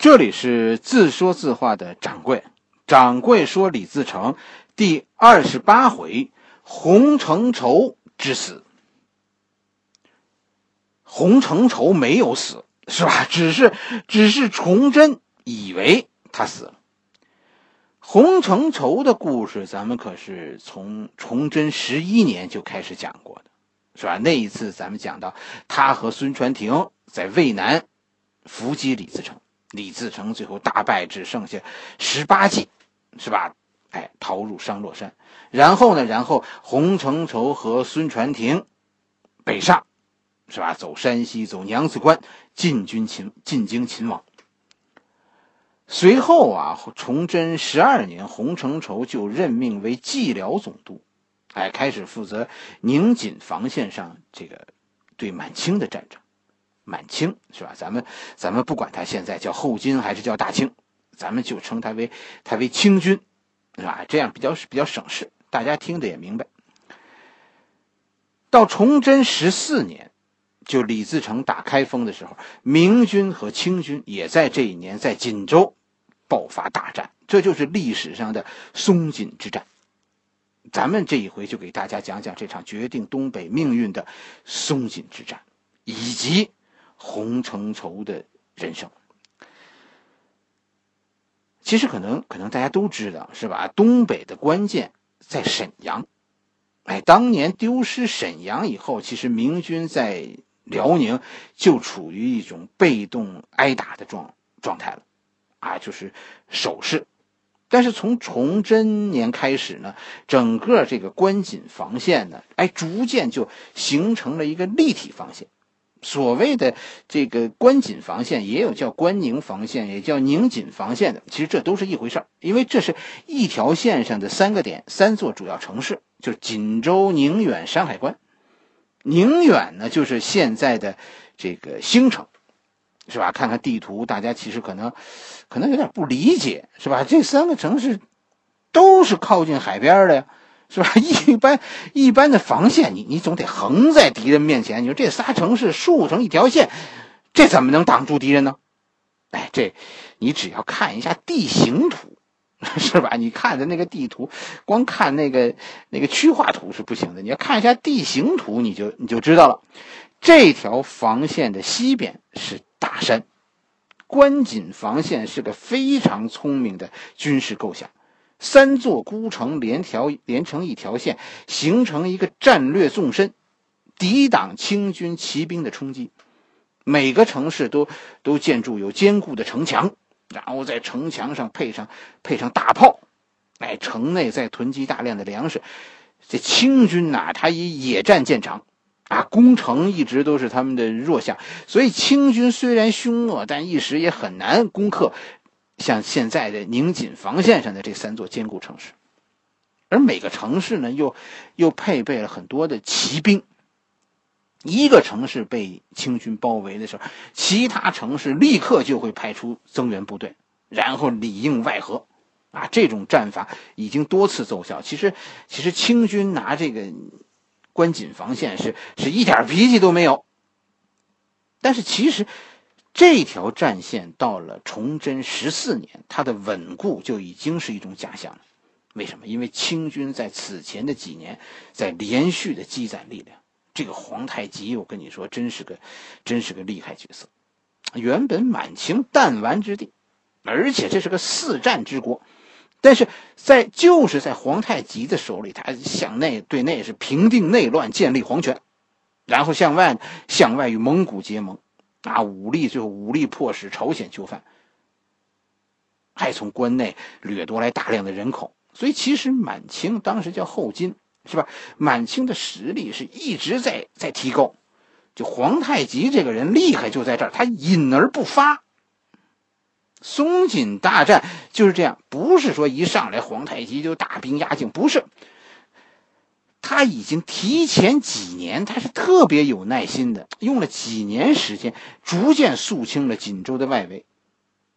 这里是自说自话的掌柜，掌柜说李自成第二十八回洪承畴之死。洪承畴没有死，是吧？只是，只是崇祯以为他死了。洪承畴的故事，咱们可是从崇祯十一年就开始讲过的，是吧？那一次咱们讲到他和孙传庭在渭南伏击李自成。李自成最后大败，只剩下十八骑，是吧？哎，逃入商洛山。然后呢？然后洪承畴和孙传庭北上，是吧？走山西，走娘子关，进军秦，进京秦王。随后啊，崇祯十二年，洪承畴就任命为蓟辽总督，哎，开始负责宁锦防线上这个对满清的战争。满清是吧？咱们咱们不管他现在叫后金还是叫大清，咱们就称他为他为清军，是吧？这样比较比较省事，大家听得也明白。到崇祯十四年，就李自成打开封的时候，明军和清军也在这一年在锦州爆发大战，这就是历史上的松锦之战。咱们这一回就给大家讲讲这场决定东北命运的松锦之战，以及。洪承畴的人生，其实可能可能大家都知道是吧？东北的关键在沈阳，哎，当年丢失沈阳以后，其实明军在辽宁就处于一种被动挨打的状状态了，啊，就是守势。但是从崇祯年开始呢，整个这个关锦防线呢，哎，逐渐就形成了一个立体防线。所谓的这个关锦防线，也有叫关宁防线，也叫宁锦防线的，其实这都是一回事儿，因为这是一条线上的三个点，三座主要城市，就是锦州、宁远、山海关。宁远呢，就是现在的这个兴城，是吧？看看地图，大家其实可能可能有点不理解，是吧？这三个城市都是靠近海边的呀。是吧？一般一般的防线，你你总得横在敌人面前。你说这仨城市竖成一条线，这怎么能挡住敌人呢？哎，这你只要看一下地形图，是吧？你看的那个地图，光看那个那个区划图是不行的。你要看一下地形图，你就你就知道了。这条防线的西边是大山，关锦防线是个非常聪明的军事构想。三座孤城连条连成一条线，形成一个战略纵深，抵挡清军骑兵的冲击。每个城市都都建筑有坚固的城墙，然后在城墙上配上配上大炮，哎，城内再囤积大量的粮食。这清军呐，他以野战见长，啊，攻城一直都是他们的弱项。所以清军虽然凶恶，但一时也很难攻克。像现在的宁锦防线上的这三座坚固城市，而每个城市呢，又又配备了很多的骑兵。一个城市被清军包围的时候，其他城市立刻就会派出增援部队，然后里应外合。啊，这种战法已经多次奏效。其实，其实清军拿这个关锦防线是是一点脾气都没有。但是，其实。这条战线到了崇祯十四年，它的稳固就已经是一种假象了。为什么？因为清军在此前的几年在连续的积攒力量。这个皇太极，我跟你说，真是个，真是个厉害角色。原本满清弹丸之地，而且这是个四战之国，但是在就是在皇太极的手里，他向内对内是平定内乱，建立皇权，然后向外向外与蒙古结盟。啊，武力最后武力迫使朝鲜就范，还从关内掠夺来大量的人口，所以其实满清当时叫后金，是吧？满清的实力是一直在在提高，就皇太极这个人厉害就在这儿，他隐而不发。松锦大战就是这样，不是说一上来皇太极就大兵压境，不是。他已经提前几年，他是特别有耐心的，用了几年时间，逐渐肃清了锦州的外围。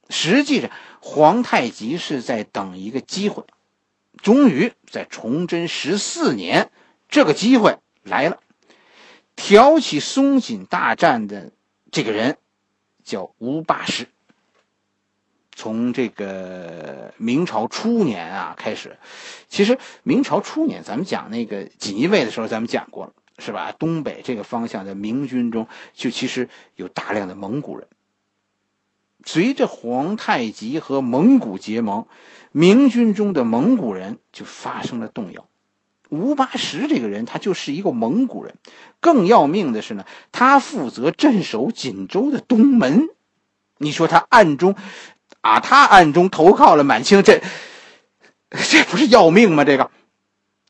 实际上，皇太极是在等一个机会，终于在崇祯十四年，这个机会来了。挑起松锦大战的这个人叫吴八师。从这个明朝初年啊开始，其实明朝初年，咱们讲那个锦衣卫的时候，咱们讲过了，是吧？东北这个方向的明军中，就其实有大量的蒙古人。随着皇太极和蒙古结盟，明军中的蒙古人就发生了动摇。吴八十这个人，他就是一个蒙古人。更要命的是呢，他负责镇守锦州的东门。你说他暗中，啊，他暗中投靠了满清，这这不是要命吗？这个，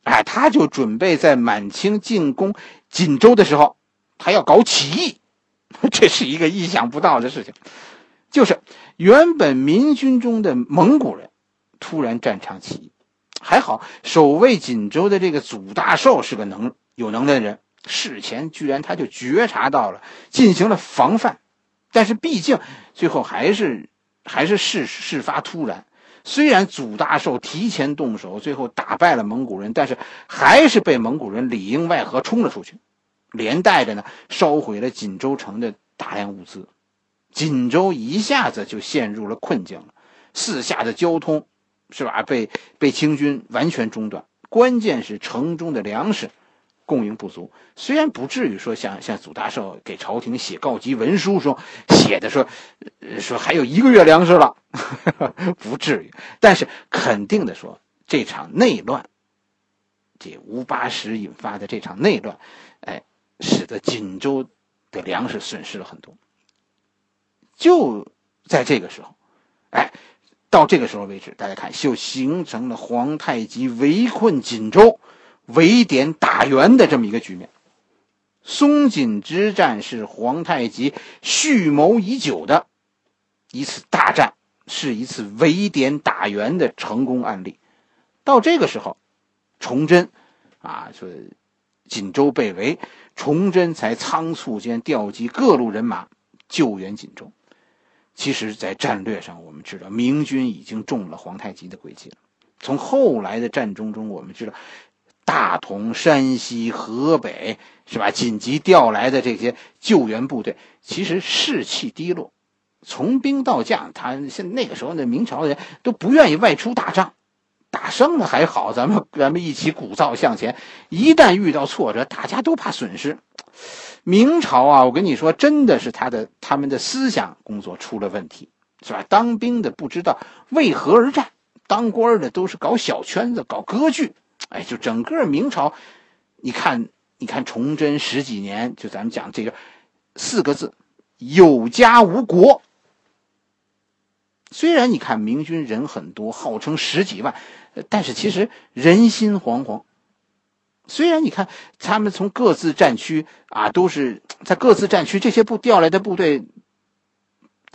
哎，他就准备在满清进攻锦州的时候，他要搞起义。这是一个意想不到的事情，就是原本民军中的蒙古人突然战场起义。还好，守卫锦州的这个祖大寿是个能有能耐的人，事前居然他就觉察到了，进行了防范。但是毕竟最后还是还是事事发突然。虽然祖大寿提前动手，最后打败了蒙古人，但是还是被蒙古人里应外合冲了出去，连带着呢烧毁了锦州城的大量物资，锦州一下子就陷入了困境了，四下的交通。是吧？被被清军完全中断，关键是城中的粮食供应不足。虽然不至于说像像祖大寿给朝廷写告急文书说写的说说还有一个月粮食了，不至于。但是肯定的说，这场内乱，这吴八十引发的这场内乱，哎，使得锦州的粮食损失了很多。就在这个时候，哎。到这个时候为止，大家看就形成了皇太极围困锦州、围点打援的这么一个局面。松锦之战是皇太极蓄谋已久的一次大战，是一次围点打援的成功案例。到这个时候，崇祯啊说锦州被围，崇祯才仓促间调集各路人马救援锦州。其实，在战略上，我们知道明军已经中了皇太极的诡计了。从后来的战争中，我们知道，大同、山西、河北，是吧？紧急调来的这些救援部队，其实士气低落，从兵到将，他现那个时候的明朝的人都不愿意外出打仗，打胜了还好，咱们咱们一起鼓噪向前。一旦遇到挫折，大家都怕损失。明朝啊，我跟你说，真的是他的他们的思想工作出了问题，是吧？当兵的不知道为何而战，当官的都是搞小圈子、搞割据，哎，就整个明朝，你看，你看崇祯十几年，就咱们讲这个四个字：有家无国。虽然你看明军人很多，号称十几万，但是其实人心惶惶。虽然你看他们从各自战区啊，都是在各自战区这些部调来的部队，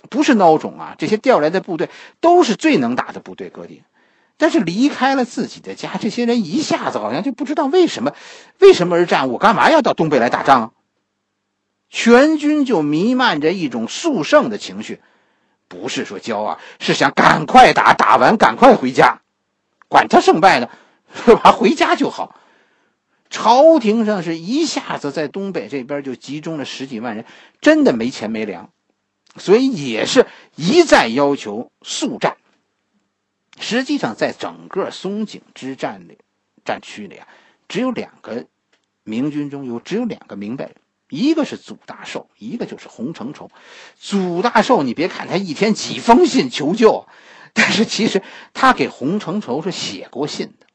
不是孬种啊，这些调来的部队都是最能打的部队，各地。但是离开了自己的家，这些人一下子好像就不知道为什么，为什么而战？我干嘛要到东北来打仗啊？全军就弥漫着一种速胜的情绪，不是说骄傲，是想赶快打，打完赶快回家，管他胜败呢，是吧？回家就好。朝廷上是一下子在东北这边就集中了十几万人，真的没钱没粮，所以也是一再要求速战。实际上，在整个松井之战的，战区里啊，只有两个明军中有只有两个明白人，一个是祖大寿，一个就是洪承畴。祖大寿，你别看他一天几封信求救，但是其实他给洪承畴是写过信的。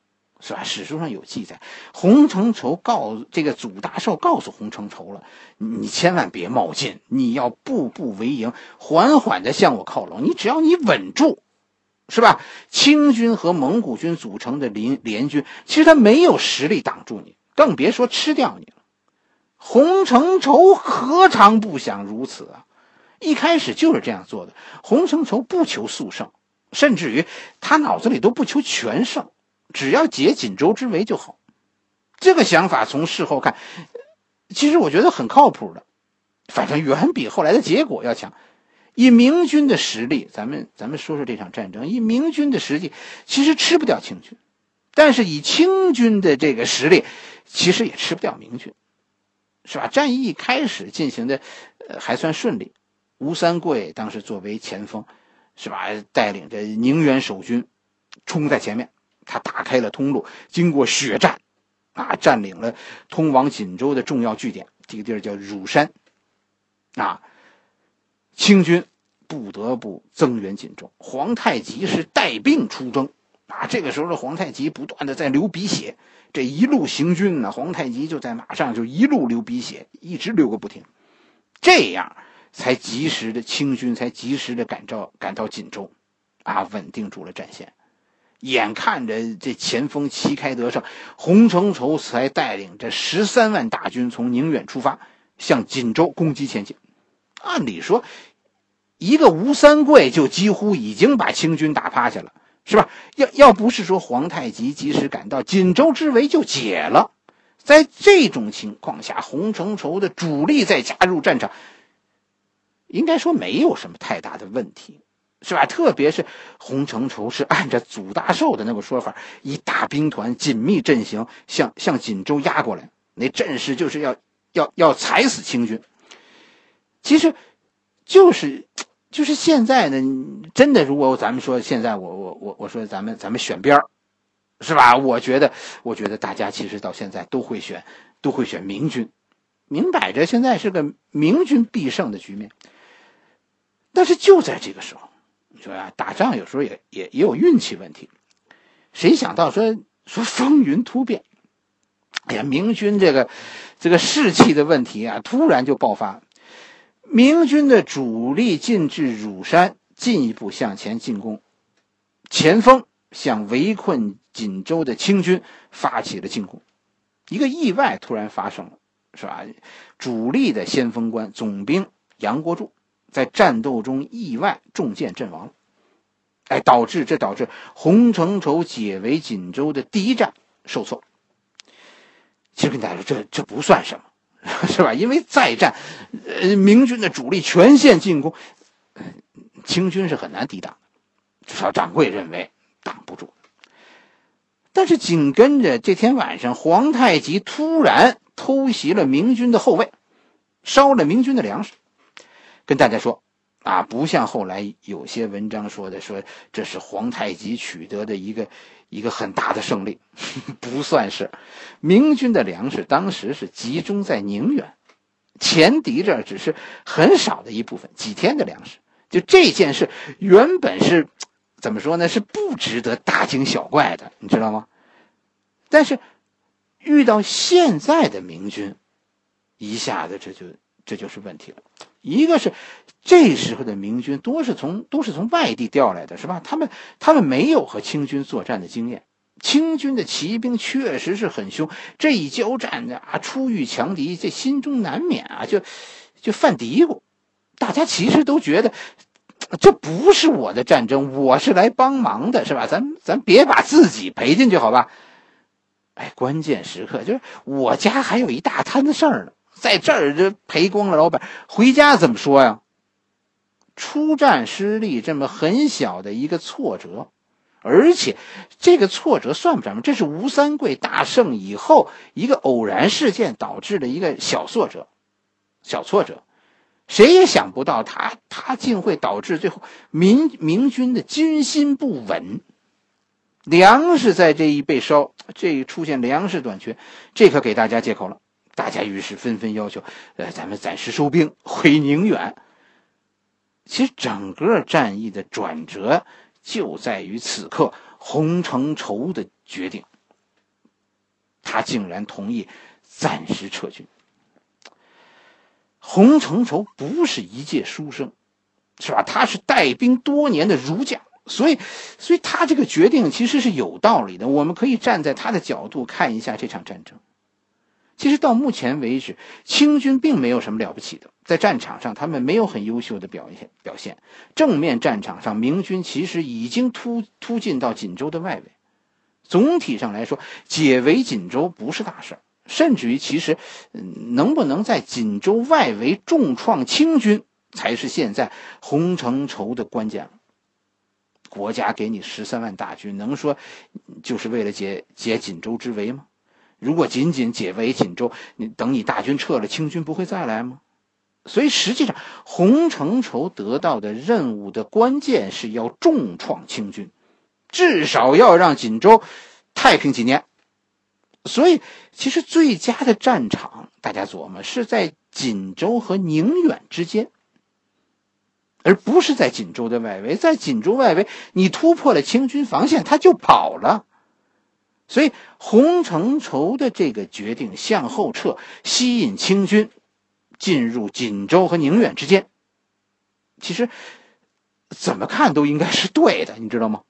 是吧？史书上有记载，洪承畴告这个祖大寿告诉洪承畴了，你千万别冒进，你要步步为营，缓缓的向我靠拢。你只要你稳住，是吧？清军和蒙古军组成的联联军，其实他没有实力挡住你，更别说吃掉你了。洪承畴何尝不想如此啊？一开始就是这样做的。洪承畴不求速胜，甚至于他脑子里都不求全胜。只要解锦州之围就好，这个想法从事后看，其实我觉得很靠谱的，反正远比后来的结果要强。以明军的实力，咱们咱们说说这场战争。以明军的实力，其实吃不掉清军，但是以清军的这个实力，其实也吃不掉明军，是吧？战役一开始进行的，呃，还算顺利。吴三桂当时作为前锋，是吧？带领着宁远守军冲在前面，他打开了通路，经过血战，啊，占领了通往锦州的重要据点。这个地儿叫乳山，啊，清军不得不增援锦州。皇太极是带病出征，啊，这个时候的皇太极不断的在流鼻血，这一路行军呢，皇太极就在马上就一路流鼻血，一直流个不停，这样才及时的清军才及时的赶到赶到锦州，啊，稳定住了战线。眼看着这前锋旗开得胜，洪承畴才带领着十三万大军从宁远出发，向锦州攻击前进。按理说，一个吴三桂就几乎已经把清军打趴下了，是吧？要要不是说皇太极及时赶到，锦州之围就解了。在这种情况下，洪承畴的主力再加入战场，应该说没有什么太大的问题。是吧？特别是洪承畴是按照祖大寿的那个说法，以大兵团紧密阵型向向锦州压过来，那阵势就是要要要踩死清军。其实，就是就是现在呢，真的，如果咱们说现在，我我我我说咱们咱们选边儿，是吧？我觉得我觉得大家其实到现在都会选都会选明军，明摆着现在是个明军必胜的局面。但是就在这个时候。你说呀，打仗有时候也也也有运气问题。谁想到说说风云突变，哎呀，明军这个这个士气的问题啊，突然就爆发。明军的主力进至乳山，进一步向前进攻，前锋向围困锦州的清军发起了进攻。一个意外突然发生了，是吧？主力的先锋官总兵杨国柱。在战斗中意外中箭阵亡，哎，导致这导致洪承畴解围锦州的第一战受挫。其实跟大家说，这这不算什么，是吧？因为再战，呃，明军的主力全线进攻，清军是很难抵挡的，至少掌柜认为挡不住。但是紧跟着这天晚上，皇太极突然偷袭了明军的后卫，烧了明军的粮食。跟大家说，啊，不像后来有些文章说的，说这是皇太极取得的一个一个很大的胜利，不算是。明军的粮食当时是集中在宁远，前敌这只是很少的一部分，几天的粮食。就这件事原本是怎么说呢？是不值得大惊小怪的，你知道吗？但是遇到现在的明军，一下子这就这就是问题了。一个是这时候的明军多是从都是从外地调来的，是吧？他们他们没有和清军作战的经验，清军的骑兵确实是很凶。这一交战呢啊，初遇强敌，这心中难免啊就就犯嘀咕。大家其实都觉得这不是我的战争，我是来帮忙的，是吧？咱咱别把自己赔进去，好吧？哎，关键时刻就是我家还有一大摊子事儿呢。在这儿就赔光了，老板回家怎么说呀？出战失利这么很小的一个挫折，而且这个挫折算不上什么，这是吴三桂大胜以后一个偶然事件导致的一个小挫折，小挫折，谁也想不到他他竟会导致最后明明军的军心不稳，粮食在这一被烧，这出现粮食短缺，这可给大家借口了。大家于是纷纷要求，呃，咱们暂时收兵回宁远。其实整个战役的转折就在于此刻，洪承畴的决定，他竟然同意暂时撤军。洪承畴不是一介书生，是吧？他是带兵多年的儒将，所以，所以他这个决定其实是有道理的。我们可以站在他的角度看一下这场战争。其实到目前为止，清军并没有什么了不起的，在战场上他们没有很优秀的表现。表现正面战场上，明军其实已经突突进到锦州的外围。总体上来说，解围锦州不是大事甚至于其实，能不能在锦州外围重创清军，才是现在洪承畴的关键。国家给你十三万大军，能说就是为了解解锦州之围吗？如果仅仅解围锦州，你等你大军撤了，清军不会再来吗？所以实际上，洪承畴得到的任务的关键是要重创清军，至少要让锦州太平几年。所以，其实最佳的战场，大家琢磨是在锦州和宁远之间，而不是在锦州的外围。在锦州外围，你突破了清军防线，他就跑了。所以，洪承畴的这个决定向后撤，吸引清军进入锦州和宁远之间，其实怎么看都应该是对的，你知道吗？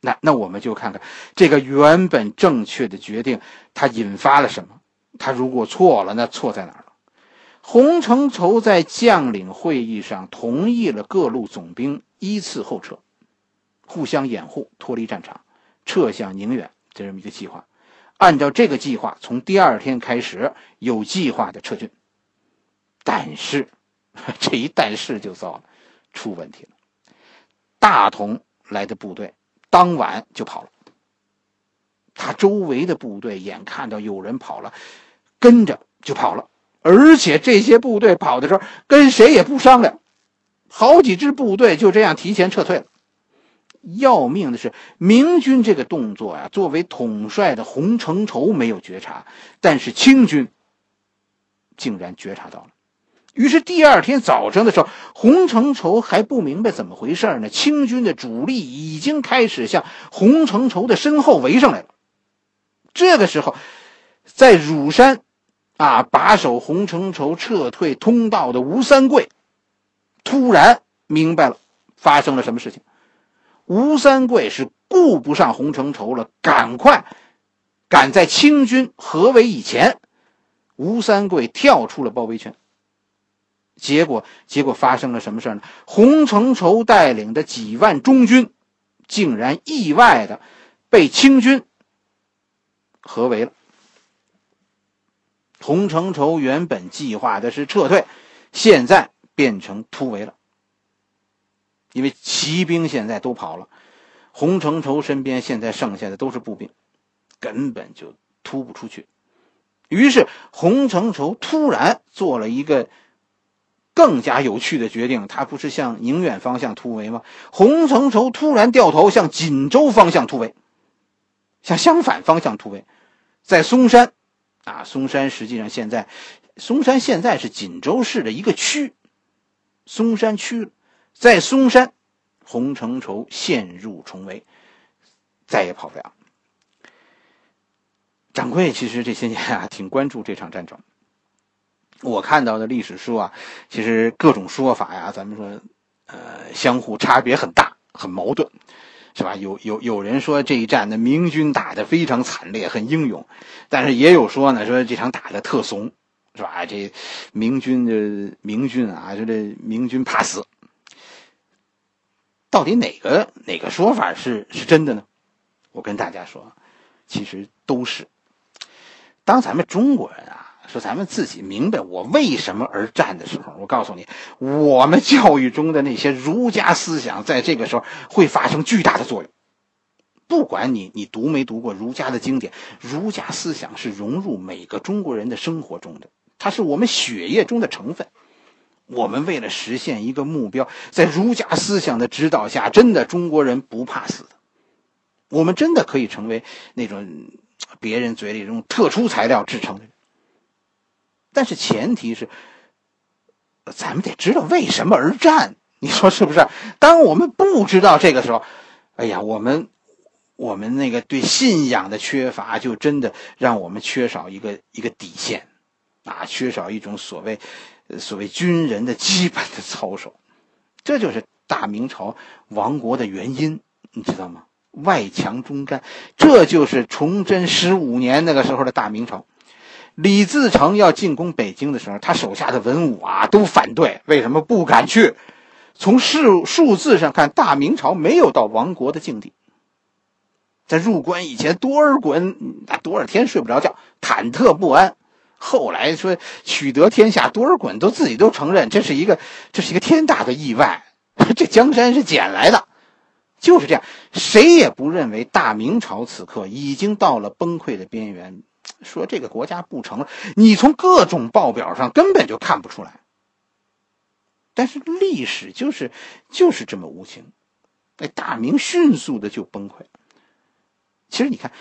那那我们就看看这个原本正确的决定，它引发了什么？他如果错了，那错在哪儿了？洪承畴在将领会议上同意了各路总兵依次后撤，互相掩护，脱离战场，撤向宁远，这么一个计划。按照这个计划，从第二天开始有计划的撤军。但是，这一但是就糟了，出问题了。大同来的部队。当晚就跑了，他周围的部队眼看到有人跑了，跟着就跑了，而且这些部队跑的时候跟谁也不商量，好几支部队就这样提前撤退了。要命的是，明军这个动作呀，作为统帅的洪承畴没有觉察，但是清军竟然觉察到了。于是第二天早上的时候，洪承畴还不明白怎么回事呢。清军的主力已经开始向洪承畴的身后围上来了。这个时候，在乳山，啊，把守洪承畴撤退通道的吴三桂，突然明白了发生了什么事情。吴三桂是顾不上洪承畴了，赶快赶在清军合围以前，吴三桂跳出了包围圈。结果，结果发生了什么事呢？洪承畴带领的几万中军，竟然意外的被清军合围了。洪承畴原本计划的是撤退，现在变成突围了。因为骑兵现在都跑了，洪承畴身边现在剩下的都是步兵，根本就突不出去。于是，洪承畴突然做了一个。更加有趣的决定，他不是向宁远方向突围吗？洪承畴突然掉头向锦州方向突围，向相反方向突围，在嵩山，啊，嵩山实际上现在，嵩山现在是锦州市的一个区，嵩山区，在嵩山，洪承畴陷入重围，再也跑不了。掌柜其实这些年啊，挺关注这场战争。我看到的历史书啊，其实各种说法呀，咱们说，呃，相互差别很大，很矛盾，是吧？有有有人说这一战的，明军打得非常惨烈，很英勇，但是也有说呢，说这场打的特怂，是吧？这明军的明军啊，这这明军怕死，到底哪个哪个说法是是真的呢？我跟大家说，其实都是。当咱们中国人啊。说咱们自己明白我为什么而战的时候，我告诉你，我们教育中的那些儒家思想，在这个时候会发生巨大的作用。不管你你读没读过儒家的经典，儒家思想是融入每个中国人的生活中的，它是我们血液中的成分。我们为了实现一个目标，在儒家思想的指导下，真的中国人不怕死的，我们真的可以成为那种别人嘴里这种特殊材料制成的人。但是前提是，咱们得知道为什么而战，你说是不是？当我们不知道这个时候，哎呀，我们我们那个对信仰的缺乏，就真的让我们缺少一个一个底线，啊，缺少一种所谓所谓军人的基本的操守，这就是大明朝亡国的原因，你知道吗？外强中干，这就是崇祯十五年那个时候的大明朝。李自成要进攻北京的时候，他手下的文武啊都反对，为什么不敢去？从数数字上看，大明朝没有到亡国的境地。在入关以前，多尔衮多少天睡不着觉，忐忑不安。后来说取得天下，多尔衮都自己都承认，这是一个这是一个天大的意外，这江山是捡来的，就是这样。谁也不认为大明朝此刻已经到了崩溃的边缘。说这个国家不成了。你从各种报表上根本就看不出来。但是历史就是就是这么无情，那大明迅速的就崩溃。其实你看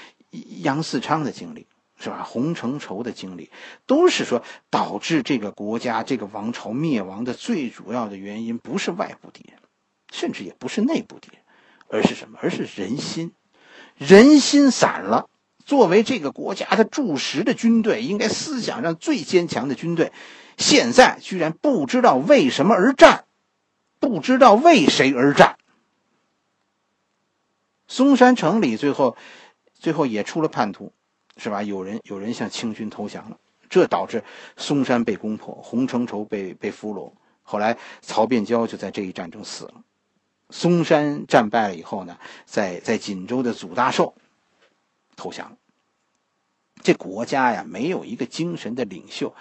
杨嗣昌的经历是吧？洪承畴的经历，都是说导致这个国家这个王朝灭亡的最主要的原因，不是外部敌人，甚至也不是内部敌人，而是什么？而是人心。人心散了，作为这个国家的柱石的军队，应该思想上最坚强的军队，现在居然不知道为什么而战，不知道为谁而战。嵩山城里最后，最后也出了叛徒，是吧？有人有人向清军投降了，这导致嵩山被攻破，洪承畴被被俘虏，后来曹变蛟就在这一战中死了。嵩山战败了以后呢，在在锦州的祖大寿投降。这国家呀，没有一个精神的领袖，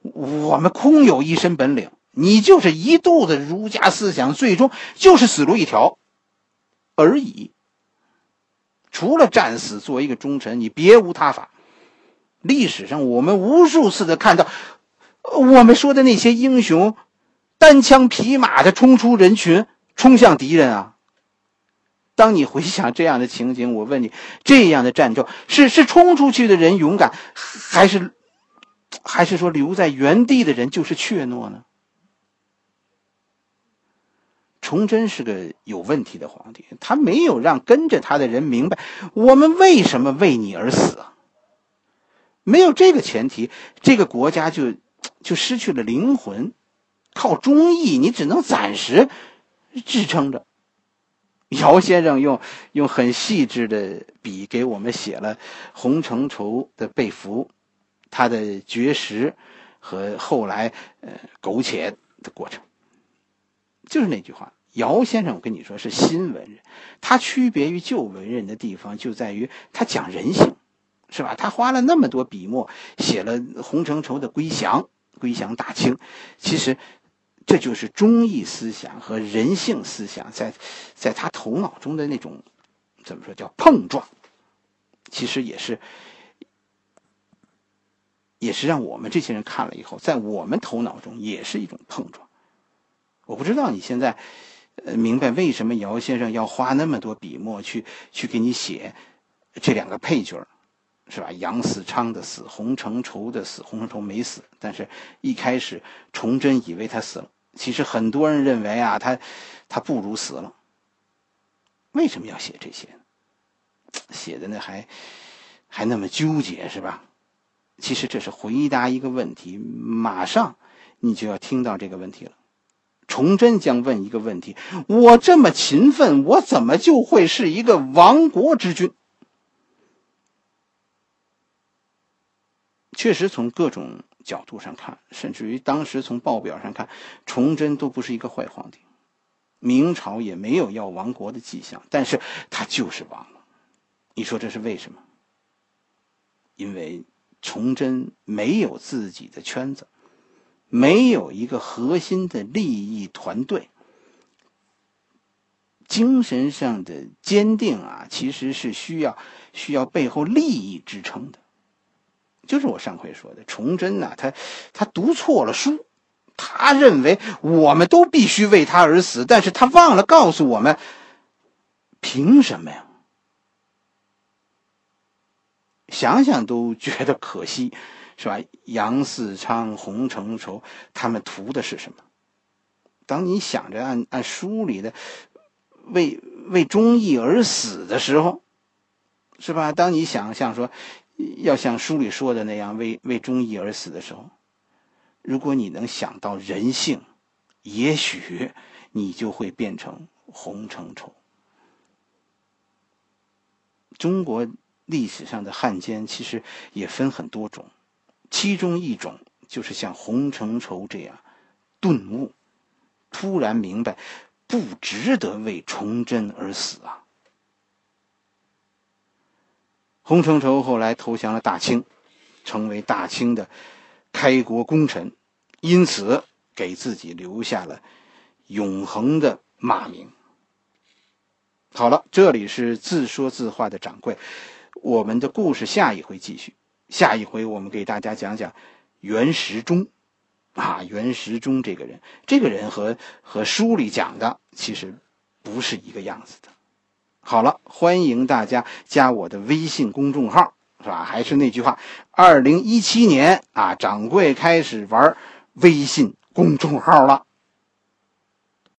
我们空有一身本领，你就是一肚子儒家思想，最终就是死路一条而已。除了战死作为一个忠臣，你别无他法。历史上我们无数次的看到，我们说的那些英雄，单枪匹马的冲出人群。冲向敌人啊！当你回想这样的情景，我问你：这样的战斗是是冲出去的人勇敢，还是还是说留在原地的人就是怯懦呢？崇祯是个有问题的皇帝，他没有让跟着他的人明白我们为什么为你而死啊！没有这个前提，这个国家就就失去了灵魂。靠忠义，你只能暂时。支撑着，姚先生用用很细致的笔给我们写了洪承畴的被俘，他的绝食和后来呃苟且的过程。就是那句话，姚先生，我跟你说是新文人，他区别于旧文人的地方就在于他讲人性，是吧？他花了那么多笔墨写了洪承畴的归降，归降大清，其实。这就是忠义思想和人性思想在，在他头脑中的那种，怎么说叫碰撞？其实也是，也是让我们这些人看了以后，在我们头脑中也是一种碰撞。我不知道你现在，呃，明白为什么姚先生要花那么多笔墨去去给你写这两个配角是吧？杨嗣昌的死，洪承畴的死，洪承畴没死，但是一开始崇祯以为他死了。其实很多人认为啊，他他不如死了。为什么要写这些？写的那还还那么纠结是吧？其实这是回答一个问题，马上你就要听到这个问题了。崇祯将问一个问题：我这么勤奋，我怎么就会是一个亡国之君？确实，从各种。角度上看，甚至于当时从报表上看，崇祯都不是一个坏皇帝，明朝也没有要亡国的迹象，但是他就是亡了。你说这是为什么？因为崇祯没有自己的圈子，没有一个核心的利益团队，精神上的坚定啊，其实是需要需要背后利益支撑的。就是我上回说的，崇祯呐，他他读错了书，他认为我们都必须为他而死，但是他忘了告诉我们，凭什么呀？想想都觉得可惜，是吧？杨嗣昌、洪承畴他们图的是什么？当你想着按按书里的为为忠义而死的时候，是吧？当你想象说。要像书里说的那样为为忠义而死的时候，如果你能想到人性，也许你就会变成洪承畴。中国历史上的汉奸其实也分很多种，其中一种就是像洪承畴这样顿悟，突然明白不值得为崇祯而死啊。洪承畴后来投降了大清，成为大清的开国功臣，因此给自己留下了永恒的骂名。好了，这里是自说自话的掌柜，我们的故事下一回继续。下一回我们给大家讲讲袁时中，啊，袁时中这个人，这个人和和书里讲的其实不是一个样子的。好了，欢迎大家加我的微信公众号，是吧？还是那句话，二零一七年啊，掌柜开始玩微信公众号了。